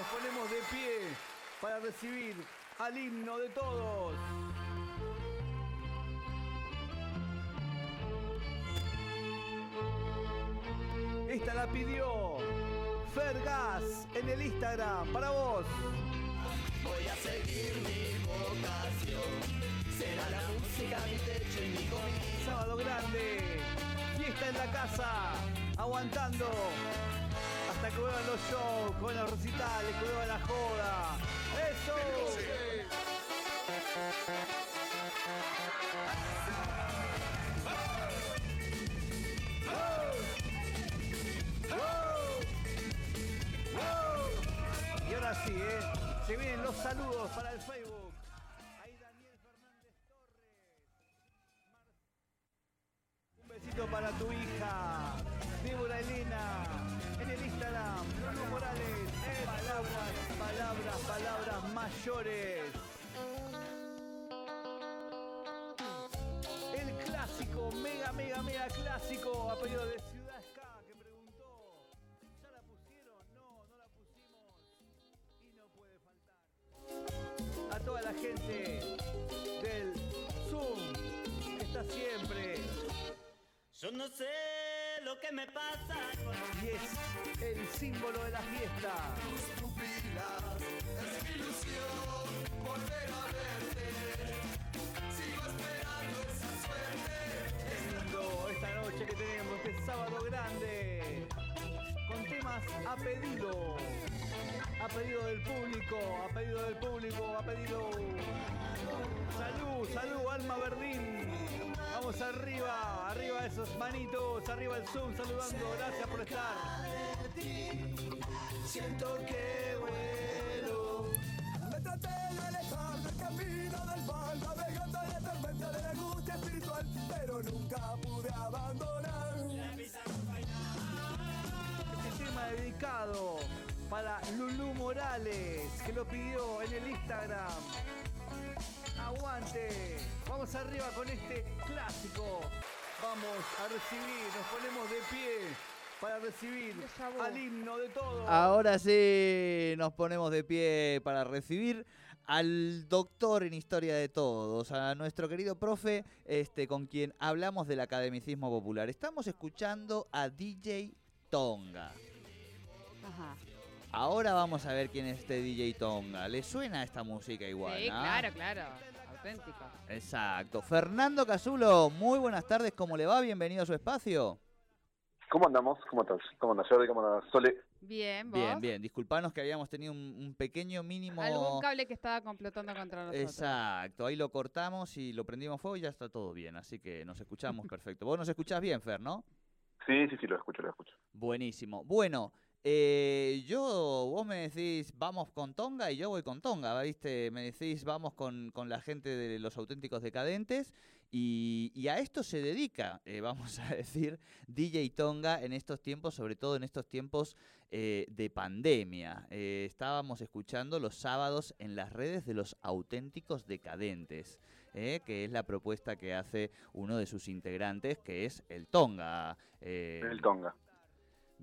Nos ponemos de pie para recibir al himno de todos. Esta la pidió Fergas en el Instagram para vos. Voy a seguir mi vocación. Será la música mi techo y mi comida. Sábado grande, fiesta en la casa, aguantando hasta que vuelvan los shows, con los recitales, que la joda. ¡Eso! Y ahora sí, ¿eh? Se vienen los saludos para el Facebook. Yo no sé lo que me pasa y es el símbolo de la fiesta. tus pupilas. Es mi ilusión volver a verte. Sigo esperando esa suerte. Qué lindo esta noche que tenemos, este sábado grande, con temas a pedido, a pedido del público, a pedido del público, a pedido... Salud, salud, Alma Verdín. Vamos arriba, arriba esos manitos, arriba el Zoom saludando, gracias por estar. Siento que vuelo. Me traté de alejar del camino del mal, navegando en la tormenta de la angustia espiritual, pero nunca pude abandonar. Este tema dedicado para Lulú Morales, que lo pidió en el Instagram. Aguante. Vamos arriba con este clásico. Vamos a recibir, nos ponemos de pie para recibir al himno de todos. Ahora sí nos ponemos de pie para recibir al doctor en historia de todos, a nuestro querido profe, este, con quien hablamos del academicismo popular. Estamos escuchando a DJ Tonga. Ajá. Ahora vamos a ver quién es este DJ Tonga. ¿Le suena esta música igual? Sí, claro, claro. Auténtico. Exacto. Fernando Casulo, muy buenas tardes, ¿cómo le va? Bienvenido a su espacio. ¿Cómo andamos? ¿Cómo estás? ¿Cómo andas, Jordi? ¿Cómo andas, Sole? Bien, vos. Bien, bien. Disculpanos que habíamos tenido un, un pequeño mínimo... Algún cable que estaba complotando contra nosotros. Exacto, ahí lo cortamos y lo prendimos fuego y ya está todo bien, así que nos escuchamos perfecto. Vos nos escuchás bien, Fer, ¿no? Sí, sí, sí, lo escucho, lo escucho. Buenísimo. Bueno, eh, yo, vos me decís vamos con Tonga y yo voy con Tonga, ¿viste? Me decís vamos con, con la gente de los auténticos decadentes y, a esto se dedica, eh, vamos a decir, DJ Tonga en estos tiempos, sobre todo en estos tiempos eh, de pandemia. Eh, estábamos escuchando los sábados en las redes de los auténticos decadentes, eh, que es la propuesta que hace uno de sus integrantes, que es el Tonga. El Tonga.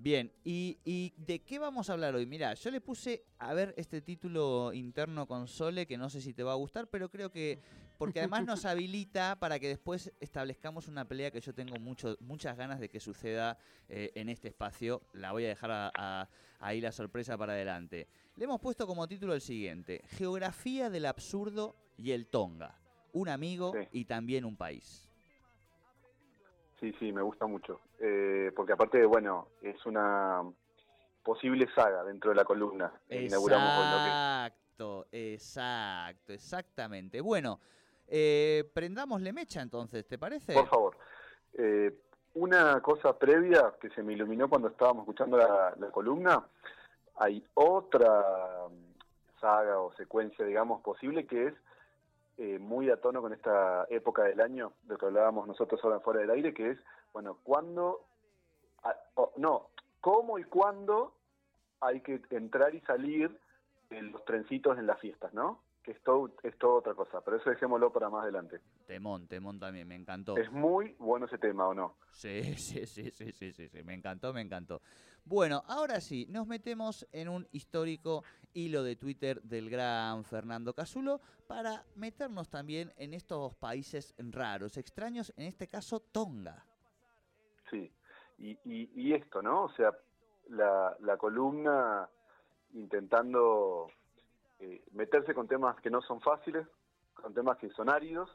Bien, ¿y, y de qué vamos a hablar hoy? Mira, yo le puse a ver este título interno con Sole, que no sé si te va a gustar, pero creo que, porque además nos habilita para que después establezcamos una pelea que yo tengo mucho, muchas ganas de que suceda eh, en este espacio. La voy a dejar a- a- ahí la sorpresa para adelante. Le hemos puesto como título el siguiente, Geografía del absurdo y el Tonga, un amigo Sí. y también un país. Sí, sí, me gusta mucho. Eh, porque aparte, bueno, es una posible saga dentro de la columna. que Inauguramos con lo que Exacto, exacto, exactamente. Bueno, eh, prendámosle mecha entonces, ¿te parece? Por favor. Eh, una cosa previa que se me iluminó cuando estábamos escuchando la, la columna. hay otra saga o secuencia, digamos, posible que es eh, muy a tono con esta época del año, de lo que hablábamos nosotros ahora fuera del aire, que es, bueno, cuándo, no, cómo y cuándo hay que entrar y salir de los trencitos en las fiestas, ¿no? Que es todo, es todo otra cosa, pero eso dejémoslo para más adelante. Temón, temón también, me encantó. Es muy bueno ese tema, ¿o no? Sí, sí, sí, sí, sí, sí, sí, me encantó, me encantó. Bueno, ahora sí, nos metemos en un histórico hilo de Twitter del gran Fernando Casulo para meternos también en estos países raros, extraños, en este caso Tonga. Sí, y, y, y esto, ¿no? O sea, la, la columna intentando eh, meterse con temas que no son fáciles, con temas que son áridos,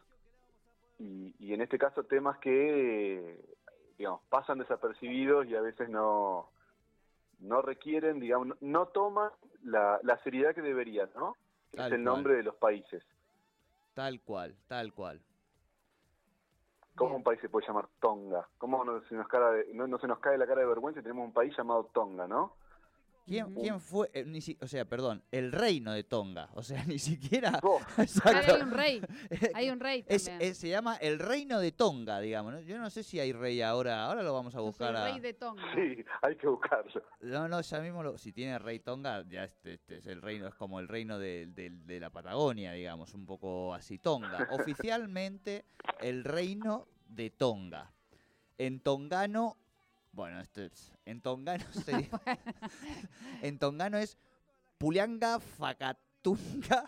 y, y en este caso temas que, eh, digamos, pasan desapercibidos y a veces no, no requieren, digamos, no, toman la, la seriedad que deberían, ¿no? Tal es el cual. nombre de los países. Tal cual, tal cual. ¿Cómo Bien. un país se puede llamar Tonga? ¿Cómo no se nos, cara de- no, no se nos cae la cara de vergüenza y tenemos un país llamado Tonga, ¿no? ¿Quién, quién fue? eh, ni si- o sea, perdón, el reino de Tonga. O sea, ni siquiera... Oh, hay un rey. Hay un rey también. es- se llama el reino de Tonga, digamos. ¿no? Yo no sé si hay rey ahora. Ahora lo vamos a buscar el a... rey de Tonga. sí, hay que buscarlo. No, no, ya mismo, lo- si tiene rey Tonga, ya este, este es el reino, es como el reino de, de- de la Patagonia, digamos, un poco así, Tonga. Oficialmente, el reino de Tonga. En tongano, bueno, esto es, en tongano se di- en tongano es Pulianga Fakatunga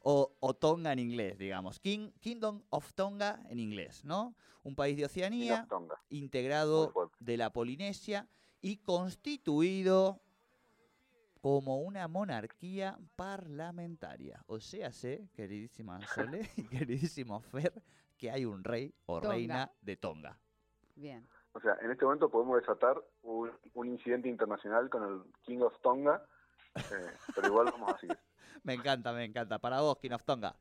o, o Tonga en inglés, digamos. King, Kingdom of Tonga en inglés, ¿no? Un país de Oceanía integrado de la Polinesia y constituido como una monarquía parlamentaria. O sea, sé, queridísima Sole y queridísimo Fer, que hay un rey o Tonga. reina de Tonga. Bien. O sea, en este momento podemos desatar un, un incidente internacional con el King of Tonga, eh, pero igual vamos a seguir. Me encanta, me encanta. Para vos, King of Tonga.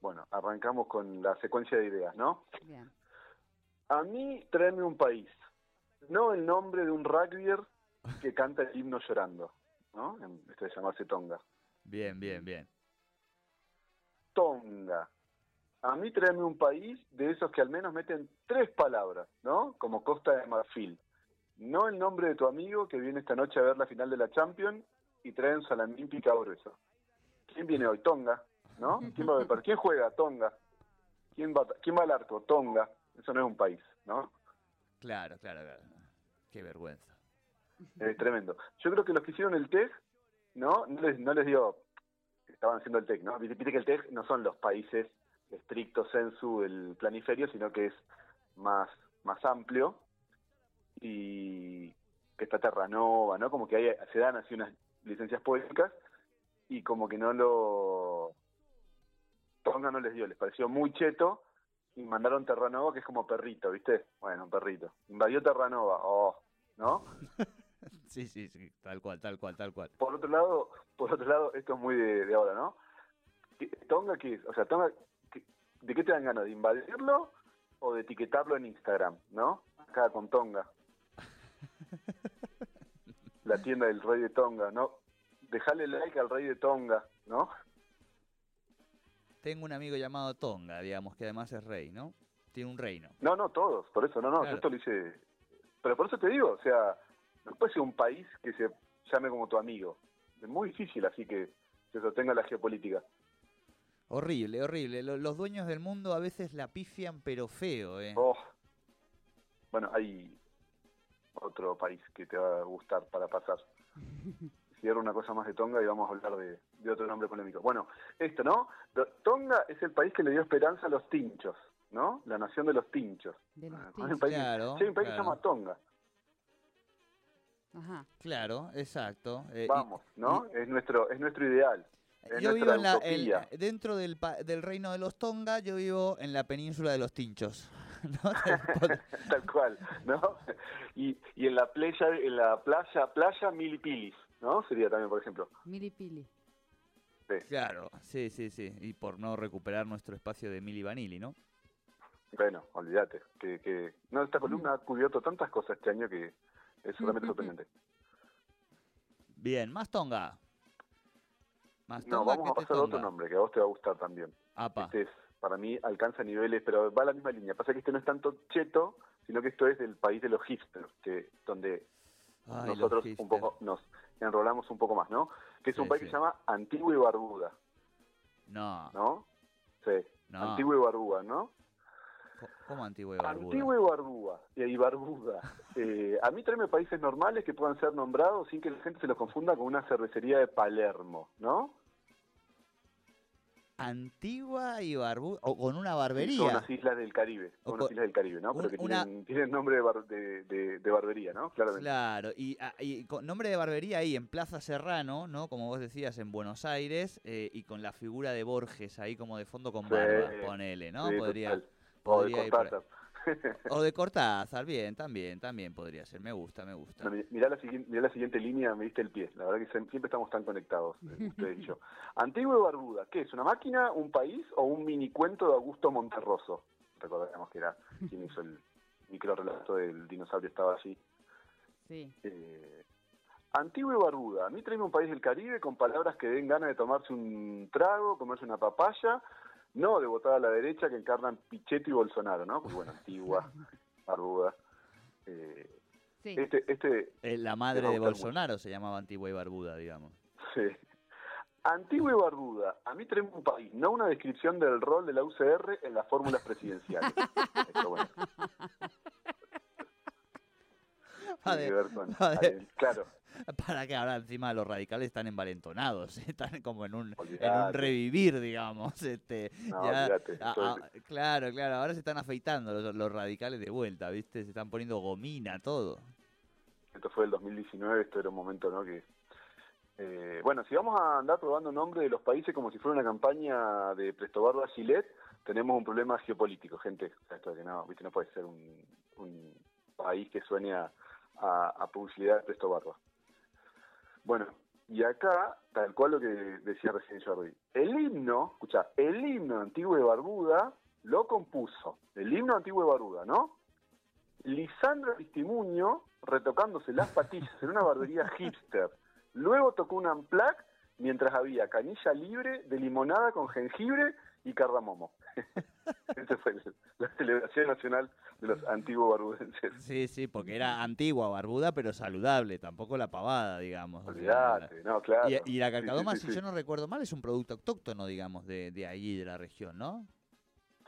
Bueno, arrancamos con la secuencia de ideas, ¿no? Bien. A mí, tráeme un país, no el nombre de un rugbyer que canta el himno llorando, ¿no? En- Esto de llamarse Tonga. Bien, bien, bien. Tonga. A mí tráeme un país de esos que al menos meten tres palabras, ¿no? Como Costa de Marfil. No el nombre de tu amigo que viene esta noche a ver la final de la Champions y trae un salamín picado grueso. ¿Quién viene hoy? Tonga, ¿no? ¿Quién, va a ver? ¿Quién juega? Tonga. ¿Quién va, ¿Quién va al arco? Tonga. Eso no es un país, ¿no? Claro, claro, claro. Qué vergüenza. Tremendo. Yo creo que los que hicieron el TEG, ¿no? No les, no les dio, estaban haciendo el TEG, ¿no? Viste viste que el TEG no son los países estrictos censu del planiferio, sino que es más, más amplio y que está Terranova, ¿no? Como que hay, se dan así unas licencias poéticas y como que no lo... Tonga no les dio, les pareció muy cheto y mandaron Terranova, que es como perrito, ¿viste? Bueno, un perrito. Invadió Terranova, oh, ¿no? Sí, sí, sí. Tal cual, tal cual, tal cual. por otro lado, por otro lado, esto es muy de, de ahora, ¿no? ¿Qué- Tonga qué es? O sea, Tonga, ¿qué- ¿de qué te dan ganas? ¿De invadirlo o de etiquetarlo en Instagram, no? Acá con Tonga. La tienda del rey de Tonga, ¿no? Dejale like al rey de Tonga, ¿no? Tengo un amigo llamado Tonga, digamos, que además es rey, ¿no? Tiene un reino. No, no, todos, por eso, no, no, Claro. esto lo hice... Pero por eso te digo, o sea, no puede ser un país que se llame como tu amigo. Es muy difícil así que se sostenga la geopolítica. Horrible, horrible. Lo- Los dueños del mundo a veces la pifian, pero feo, ¿eh? Oh. Bueno, hay otro país que te va a gustar para pasar. Cierro una cosa más de Tonga y vamos a hablar de, de otro nombre polémico. Bueno, esto, ¿no? Tonga es el país que le dio esperanza a los tinchos, ¿no? La nación de los tinchos. De los Ah, tinchos. hay un país, Claro, sí, hay un país que se llama Tonga. Ajá. Claro, exacto. Eh, Vamos, ¿no? es nuestro es nuestro ideal. Yo vivo en la, dentro del, pa- del reino de los Tonga, yo vivo en la península de los Tinchos. ¿no? Tal cual, ¿no? Y, y en la playa, en la playa, playa Milipilis, ¿no? Sería también, por ejemplo. Milipili. claro, sí, sí, sí. Y por no recuperar nuestro espacio de Mili Vanilli, ¿no? Bueno, olvídate. Que, que... No, esta columna ha cubierto tantas cosas este año que es realmente sorprendente. Bien, más Tonga. No, vamos a pasar a otro nombre que a vos te va a gustar también. Apa. Este es, para mí alcanza niveles, pero va a la misma línea. Pasa que este no es tanto cheto, sino que esto es del país de los hipsters, que donde Ay, nosotros un poco nos enrolamos un poco más, ¿no? Que es Sí, un país sí. que se llama Antigua y Barbuda, No, ¿no? Sí, no. Antigua y Barbuda, ¿no? ¿Cómo Antigua y Barbuda? Antigua y Barbuda, y Barbuda. Eh, a mí tráeme países normales que puedan ser nombrados sin que la gente se los confunda con una cervecería de Palermo, ¿no? Antigua y Barbuda. O con una Son barbería. unas islas del Caribe, son con- islas del Caribe, ¿no? Pero un- que una- tienen, tienen nombre de, bar- de, de- de barbería, ¿no? Claramente. Claro, y, ah, y con nombre de barbería ahí en Plaza Serrano, ¿no? Como vos decías, en Buenos Aires, eh, y con la figura de Borges ahí como de fondo con Sí, barba, ponele, ¿no? Sí, podría, podría ir por. O de Cortázar, bien, también, también podría ser, me gusta, me gusta. Mirá, la siguiente, mirá la siguiente línea, me diste el pie. La verdad que siempre estamos tan conectados, eh, ustedes y yo. Antigua y Barbuda, ¿qué es? ¿Una máquina, un país o un mini cuento de Augusto Monterroso? Recordemos que era quien hizo el micro relato del dinosaurio, estaba allí. Sí. Eh, Antigua y Barbuda, a mí tráeme un país del Caribe con palabras que den ganas de tomarse un trago, comerse una papaya, no de votar a la derecha que encarnan Pichetto y Bolsonaro, ¿no? Porque bueno, Antigua, Barbuda. Eh, Sí. este, este, Eh, la Te madre de mucho. Bolsonaro se llamaba Antigua y Barbuda, digamos. Sí. Antigua y Barbuda. A mí traemos un país, no una descripción del rol de la UCR en las fórmulas presidenciales. Esto, bueno, tiene que ver con- Joder. claro, Para que ahora encima los radicales están envalentonados, están como en un, en un revivir, digamos. Este, no, ya- claro, claro, ahora se están afeitando los, los radicales de vuelta, ¿viste? Se están poniendo gomina, todo. esto fue el 2019, esto era un momento, ¿no? Que, eh, bueno, si vamos a andar probando nombres de los países como si fuera una campaña de Presto Barba tenemos un problema geopolítico, gente. O sea, esto de que no, ¿viste? no puede ser un, un país que suene a, a- a publicidad de Presto Barba. Bueno, y acá, tal cual lo que decía recién Jordi, el himno, escucha, el himno antiguo de Barbuda lo compuso, el himno antiguo de Barbuda, ¿no? Lisandro Aristimuño retocándose las patillas en una barbería hipster. Luego tocó un unplug mientras había canilla libre de limonada con jengibre y cardamomo. Esa fue la celebración nacional de los antiguos barbudenses. Sí, sí, porque era antigua, barbuda, pero saludable, tampoco la pavada, digamos. o sea, Olvídate, no, claro. y, y la sí, carcadoma, sí, si sí. yo no recuerdo mal, es un producto autóctono, digamos, de, de allí, de la región, ¿no?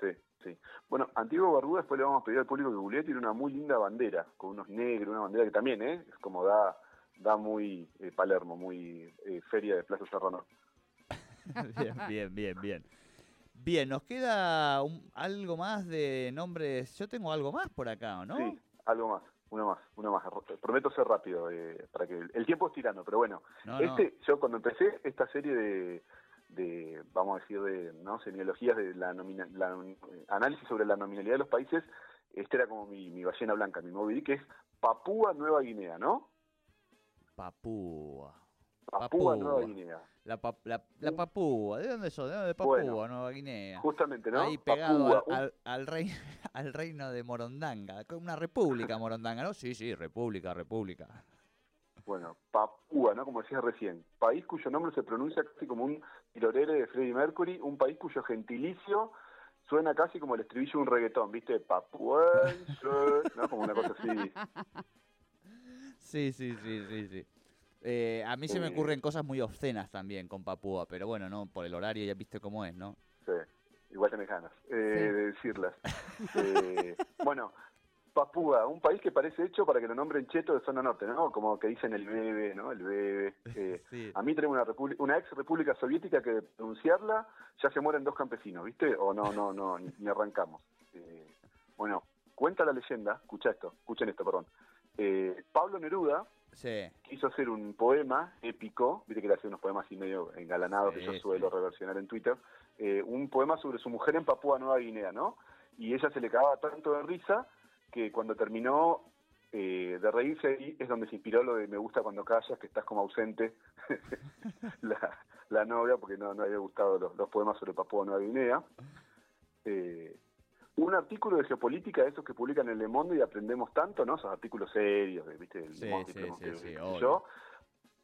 Sí, sí. Bueno, Antiguo Barbuda, después le vamos a pedir al público que googlee, tiene una muy linda bandera, con unos negros, una bandera que también, ¿eh? Es como da, da muy eh, Palermo, muy eh, feria de Plaza Serrano. bien, bien, bien, bien. Bien, nos queda un- algo más de nombres. Yo tengo algo más por acá, ¿o ¿no? Sí, algo más, uno más, uno más. Prometo ser rápido, eh, para que el tiempo es tirano, pero bueno. No, no. este, yo cuando empecé esta serie de, de vamos a decir, de no semiologías de la, nomina, la análisis sobre la nominalidad de los países, este era como mi, mi ballena blanca, mi Dick, que es Papúa Nueva Guinea, ¿no? Papúa. Papúa, Papúa. Nueva Guinea. La, pa- la, la Papúa. ¿De dónde sos? ¿De dónde? De Papúa, Bueno, Nueva Guinea. Justamente, ¿no? Ahí pegado al, Papúa, un- al, al rei- al reino de Morondanga. Una república Morondanga, ¿no? Sí, sí, república, república. Bueno, Papúa, ¿no? Como decías recién. País cuyo nombre se pronuncia casi como un tirorere de Freddie Mercury. Un país cuyo gentilicio suena casi como el estribillo de un reggaetón, ¿viste? Papuense, ¿no? Como una cosa así. Sí, sí, sí, sí, sí. Eh, a mí se me Eh. ocurren cosas muy obscenas también con Papúa, pero bueno, no, por el horario ya viste cómo es, ¿no? Sí, igual tenés ganas eh, de decirlas. Eh, bueno, Papúa, un país que parece hecho para que lo nombren cheto de zona norte, ¿no? Como que dicen el bebé, ¿no? El bebé. Eh, Sí. A mí tenemos una, una ex república soviética que de pronunciarla ya se mueren dos campesinos, ¿viste? O no, no, no, ni, ni arrancamos. Eh, bueno, cuenta la leyenda, escucha esto, escuchen esto, perdón. Eh, Pablo Neruda Sí. quiso hacer un poema épico, viste que le hace unos poemas así medio engalanados que yo sí. suelo reversionar en Twitter, eh, un poema sobre su mujer en Papúa Nueva Guinea, ¿no? Y ella se le cagaba tanto de risa que cuando terminó eh, de reírse ahí es donde se inspiró lo de me gusta cuando callas, que estás como ausente la, la novia, porque no, no había gustado los, los poemas sobre Papúa Nueva Guinea. Eh, un artículo de geopolítica, de esos que publican en Le Monde y aprendemos tanto, ¿no? Esos artículos serios, ¿viste? El Sí, Monde, sí, sí, yo.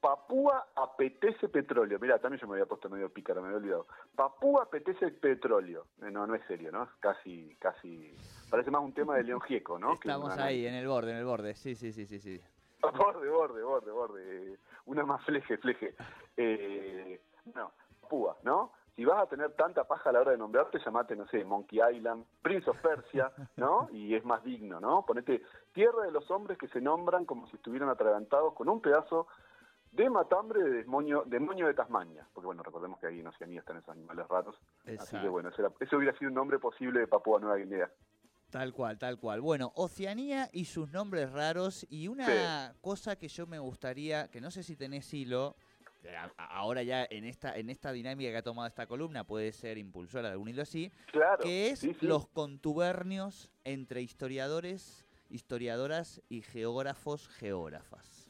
Papúa apetece petróleo. Mira, también yo me había puesto medio pícara, me había olvidado. Papúa apetece petróleo. Eh, No, no es serio, ¿no? Casi, casi... Parece más un tema de León Gieco, ¿no? Que Estamos una- ahí, en el borde, en el borde. Sí, sí, sí, sí, sí. Borde, borde, borde, borde. Una más fleje, fleje. Eh, bueno, Papúa, ¿no? Si vas a tener tanta paja a la hora de nombrarte, llamate, no sé, Monkey Island, Prince of Persia, ¿no? Y es más digno, ¿no? Ponete Tierra de los Hombres que se nombran como si estuvieran atragantados con un pedazo de matambre de demonio, demonio de Tasmania. Porque, bueno, recordemos que ahí en Oceanía están esos animales raros. Así que, Exacto. bueno, ese, era- ese hubiera sido un nombre posible de Papúa Nueva Guinea. Tal cual, tal cual. Bueno, Oceanía y sus nombres raros y una cosa que yo me gustaría, que no sé si tenés hilo, ahora ya en esta en esta dinámica que ha tomado esta columna puede ser impulsora de algún hilo así, Claro. que es sí, sí. los contubernios entre historiadores, historiadoras y geógrafos, geógrafas.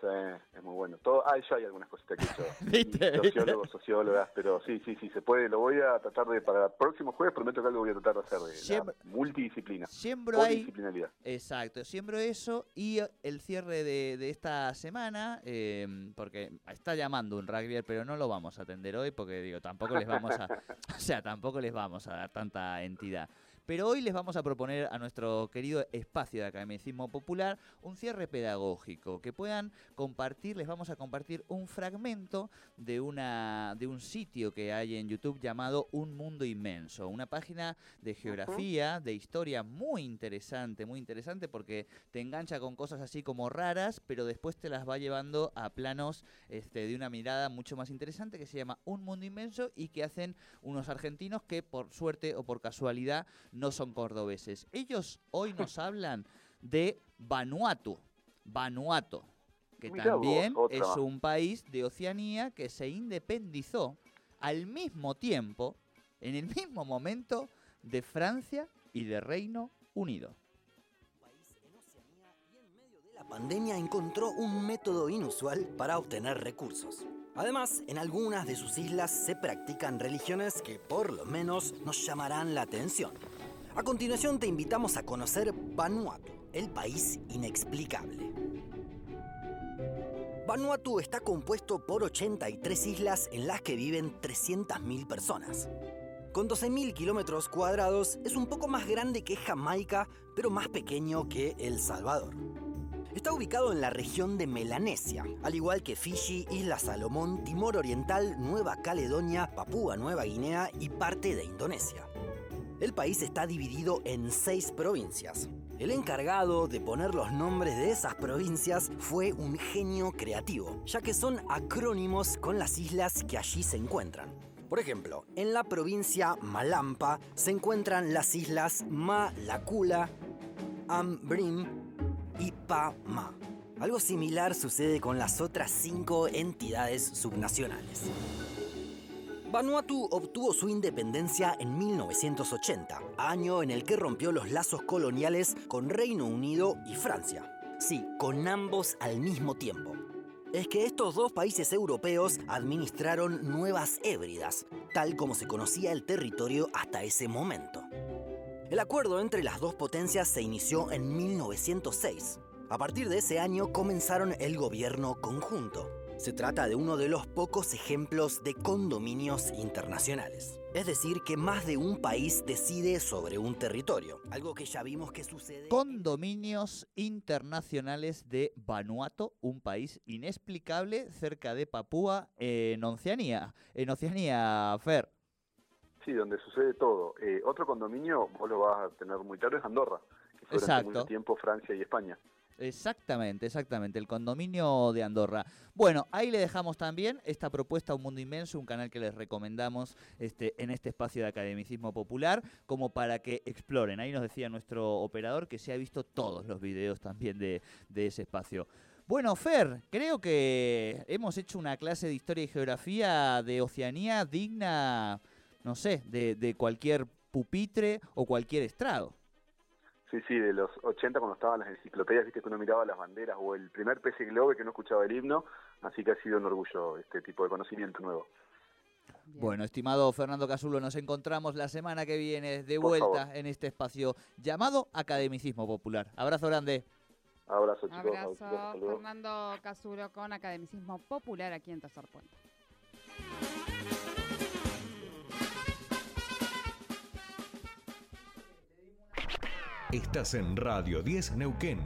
Sí, es muy bueno. Todo, ah, ya hay algunas cositas que hecho. ¿Viste? Sociólogos, sociólogas, pero sí, sí, sí, se puede. Lo voy a tratar de, para el próximo jueves prometo que algo voy a tratar de hacer de la multidisciplina. Siembro ahí Polidisciplinaridad. Exacto, siembro eso y el cierre de, de esta semana, eh, porque está llamando un rugby, pero no lo vamos a atender hoy porque digo, tampoco les vamos a, o sea, tampoco les vamos a dar tanta entidad. Pero hoy les vamos a proponer a nuestro querido espacio de academicismo popular un cierre pedagógico, que puedan compartir, les vamos a compartir un fragmento de una de un sitio que hay en YouTube llamado Un Mundo Inmenso, una página de geografía, de historia muy interesante, muy interesante porque te engancha con cosas así como raras, pero después te las va llevando a planos este, de una mirada mucho más interesante que se llama Un Mundo Inmenso y que hacen unos argentinos que por suerte o por casualidad no son cordobeses. Ellos hoy nos hablan de Vanuatu, Vanuatu, que Mirá también es un país de Oceanía que se independizó al mismo tiempo, en el mismo momento, de Francia y de Reino Unido. la pandemia encontró un método inusual para obtener recursos. Además, en algunas de sus islas se practican religiones que por lo menos nos llamarán la atención. A continuación te invitamos a conocer Vanuatu, el país inexplicable. Vanuatu está compuesto por 83 islas en las que viven 300.000 personas. Con 12.000 kilómetros cuadrados es un poco más grande que Jamaica, pero más pequeño que El Salvador. Está ubicado en la región de Melanesia, al igual que Fiji, Isla Salomón, Timor Oriental, Nueva Caledonia, Papúa Nueva Guinea y parte de Indonesia. El país está dividido en seis provincias. El encargado de poner los nombres de esas provincias fue un genio creativo, ya que son acrónimos con las islas que allí se encuentran. Por ejemplo, en la provincia Malampa se encuentran las islas Malakula, Ambrim y Pama. Algo similar sucede con las otras cinco entidades subnacionales. Vanuatu obtuvo su independencia en 1980, año en el que rompió los lazos coloniales con Reino Unido y Francia. Sí, con ambos al mismo tiempo. Es que estos dos países europeos administraron Nuevas Hébridas, tal como se conocía el territorio hasta ese momento. El acuerdo entre las dos potencias se inició en 1906. A partir de ese año comenzaron el gobierno conjunto. Se trata de uno de los pocos ejemplos de condominios internacionales. Es decir, que más de un país decide sobre un territorio, algo que ya vimos que sucede... Condominios internacionales de Vanuatu, un país inexplicable cerca de Papúa en Oceanía. En Oceanía, Fer. Sí, donde sucede todo. Eh, otro condominio, vos lo vas a tener muy tarde, es Andorra, que fue durante Exacto. mucho tiempo Francia y España. Exactamente, exactamente, el condominio de Andorra. Bueno, ahí le dejamos también esta propuesta a Un Mundo Inmenso, un canal que les recomendamos este, en este espacio de academicismo popular, como para que exploren. Ahí nos decía nuestro operador que se ha visto todos los videos también de, ese espacio. Bueno, Fer, creo que hemos hecho una clase de historia y geografía de Oceanía digna, no sé, de cualquier pupitre o cualquier estrado. Sí, sí, de los 80 cuando estaban las enciclopedias, viste que uno miraba las banderas o el primer PC Globe que no escuchaba el himno, así que ha sido un orgullo este tipo de conocimiento nuevo. Bien. Bueno, estimado Fernando Casulo, nos encontramos la semana que viene de Por vuelta favor. en este espacio llamado Academicismo Popular. Abrazo grande. Abrazo, chicos. Abrazo. Fernando Casuro con Academicismo Popular aquí en Tercer Puente. Estás en Radio 10 Neuquén.